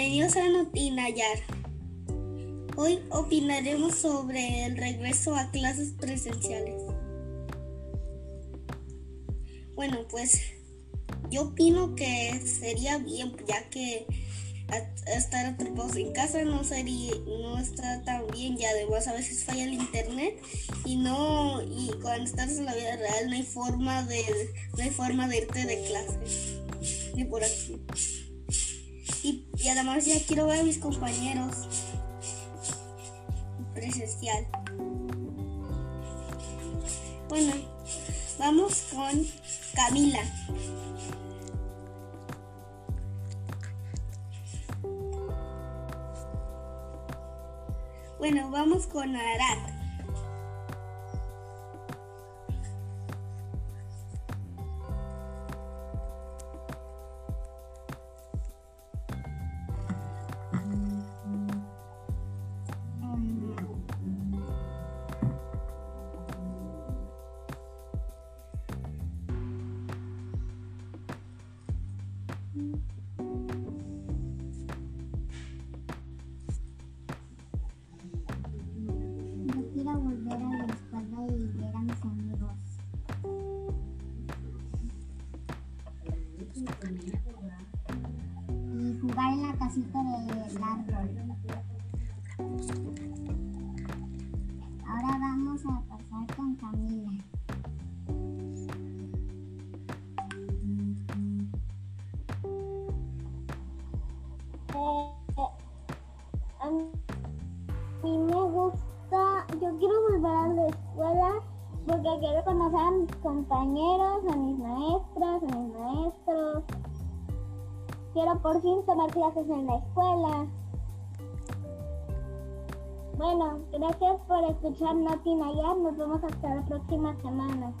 Bienvenidos a Notinayar. Hoy opinaremos sobre el regreso a clases presenciales. Bueno, pues yo opino que sería bien, ya que estar atrapados en casa no sería no está tan bien y además a veces falla el internet y no y cuando estás en la vida real no hay forma de no hay forma de irte de clase ni por aquí además ya quiero ver a mis compañeros. Presencial. Bueno vamos con Camila. Bueno, vamos con Arat. Jugar en la casita del árbol. Ahora vamos a pasar con Camila. Eh, a mí me gusta, yo quiero volver a la escuela porque quiero conocer a mis compañeros, a mis maestras, a mis maestros. Quiero por fin tomar clases en la escuela. Bueno, gracias por escuchar Noti Nayar. Nos vemos hasta la próxima semana.